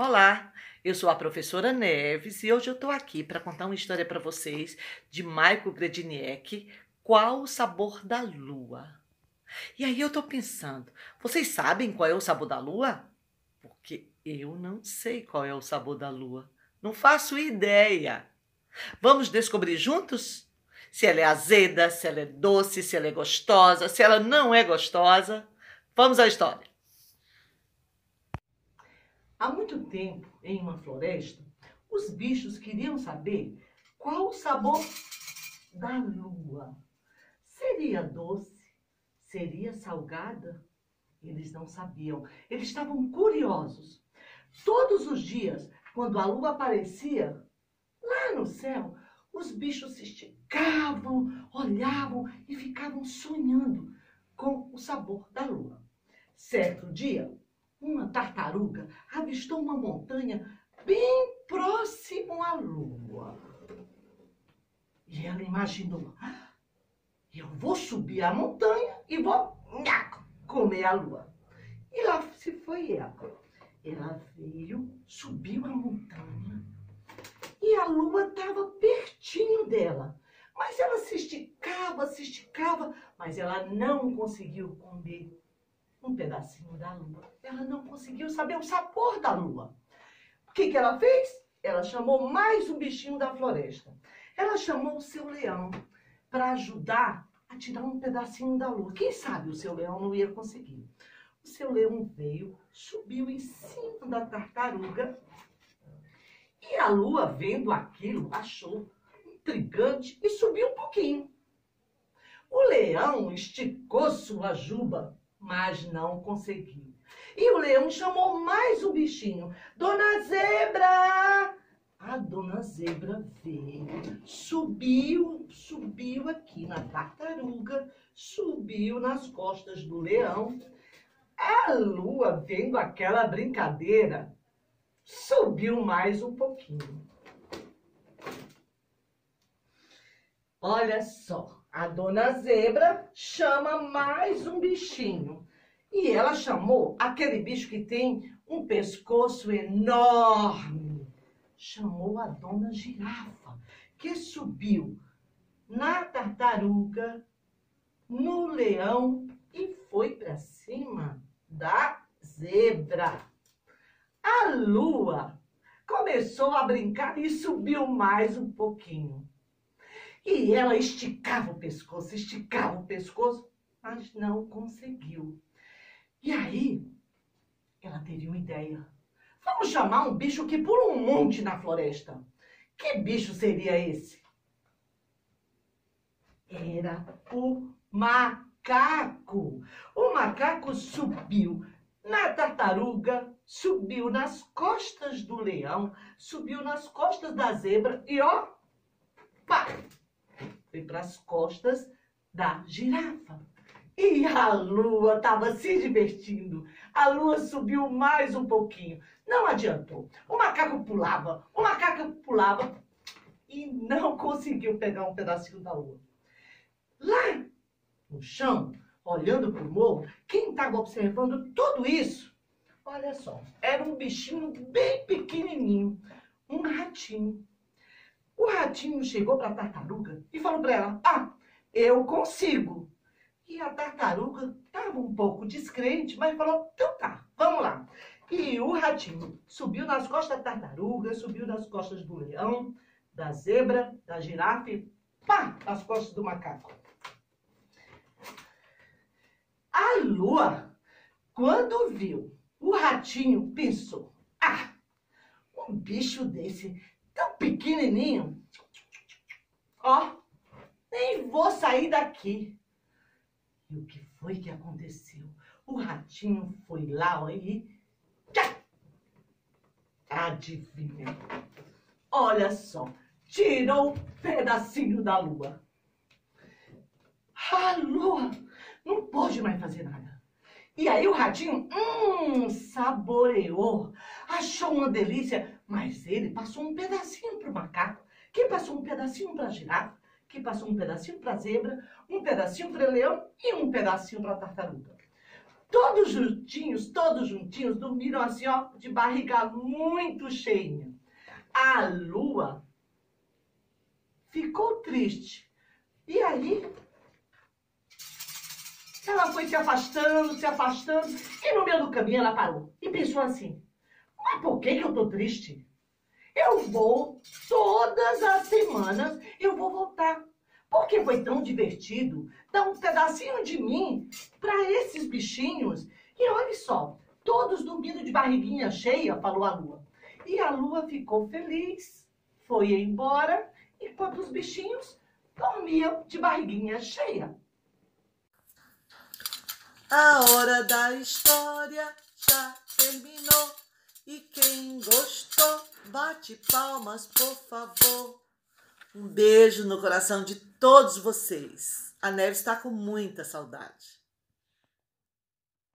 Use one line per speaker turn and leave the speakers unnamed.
Olá, eu sou a professora Neves e hoje eu estou aqui para contar uma história para vocês de Michael Grediniek, Qual o Sabor da Lua? E aí eu estou pensando, vocês sabem qual é o sabor da lua? Porque eu não sei qual é o sabor da lua. Não faço ideia. Vamos descobrir juntos? Se ela é azeda, se ela é doce, se ela é gostosa, se ela não é gostosa. Vamos à história.
Há muito tempo, em uma floresta, os bichos queriam saber qual o sabor da lua. Seria doce? Seria salgada? Eles não sabiam. Eles estavam curiosos. Todos os dias, quando a lua aparecia lá no céu, os bichos se esticavam, olhavam e ficavam sonhando com o sabor da lua. Certo dia, uma tartaruga avistou uma montanha bem próximo à lua. E ela imaginou: ah, eu vou subir a montanha e vou comer a lua. E lá se foi ela. Ela veio, subiu a montanha e a lua estava pertinho dela. Mas ela se esticava, se esticava, mas ela não conseguiu comer um pedacinho da lua. Ela não conseguiu saber o sabor da lua. O que, que ela fez? Ela chamou mais um bichinho da floresta. Ela chamou o seu leão para ajudar a tirar um pedacinho da lua. Quem sabe o seu leão não ia conseguir. O seu leão veio, subiu em cima da tartaruga e a lua, vendo aquilo, achou intrigante e subiu um pouquinho. O leão esticou sua juba mas não conseguiu. E o leão chamou mais um bichinho. Dona Zebra! A dona Zebra veio, subiu, subiu aqui na tartaruga, subiu nas costas do leão. A lua, vendo aquela brincadeira, subiu mais um pouquinho. Olha só, a dona zebra chama mais um bichinho. E ela chamou aquele bicho que tem um pescoço enorme. Chamou a dona girafa, que subiu na tartaruga, no leão e foi para cima da zebra. A lua começou a brincar e subiu mais um pouquinho. E ela esticava o pescoço, esticava o pescoço, mas não conseguiu. E aí, ela teve uma ideia. Vamos chamar um bicho que pula um monte na floresta. Que bicho seria esse? Era o macaco. O macaco subiu na tartaruga, subiu nas costas do leão, subiu nas costas da zebra e ó, pá, foi para as costas da girafa. E a lua estava se divertindo. A lua subiu mais um pouquinho. Não adiantou. O macaco pulava, o macaco pulava e não conseguiu pegar um pedacinho da lua. Lá no chão, olhando para o morro, quem estava observando tudo isso? Olha só, era um bichinho bem pequenininho, um ratinho. O ratinho chegou para a tartaruga e falou para ela: Ah, eu consigo. E a tartaruga estava um pouco descrente, mas falou: Então tá, vamos lá. E o ratinho subiu nas costas da tartaruga, subiu nas costas do leão, da zebra, da girafa e pá, nas costas do macaco. A lua, quando viu o ratinho, pensou: Ah, um bicho desse pequenininho. Ó, nem vou sair daqui. E o que foi que aconteceu? O ratinho foi lá ó, e... Tchá! Adivinha? Olha só, tirou um pedacinho da lua. A lua não pode mais fazer nada. E aí o ratinho, hum, saboreou, achou uma delícia, mas ele passou um pedacinho para o macaco, que passou um pedacinho para a girafa, que passou um pedacinho para a zebra, um pedacinho para o leão e um pedacinho para a tartaruga. Todos juntinhos, todos juntinhos, dormiram assim, ó, de barriga muito cheia. A lua ficou triste. E aí, ela foi se afastando, se afastando, e no meio do caminho ela parou e pensou assim: Mas por que, que eu tô triste? Eu vou, todas as semanas, eu vou voltar. Porque foi tão divertido dar um pedacinho de mim para esses bichinhos. E olha só, todos dormindo de barriguinha cheia, falou a lua. E a lua ficou feliz, foi embora, enquanto os bichinhos dormiam de barriguinha cheia.
A hora da história já terminou. E quem gostou, bate palmas, por favor. Um beijo no coração de todos vocês. A Neve está com muita saudade.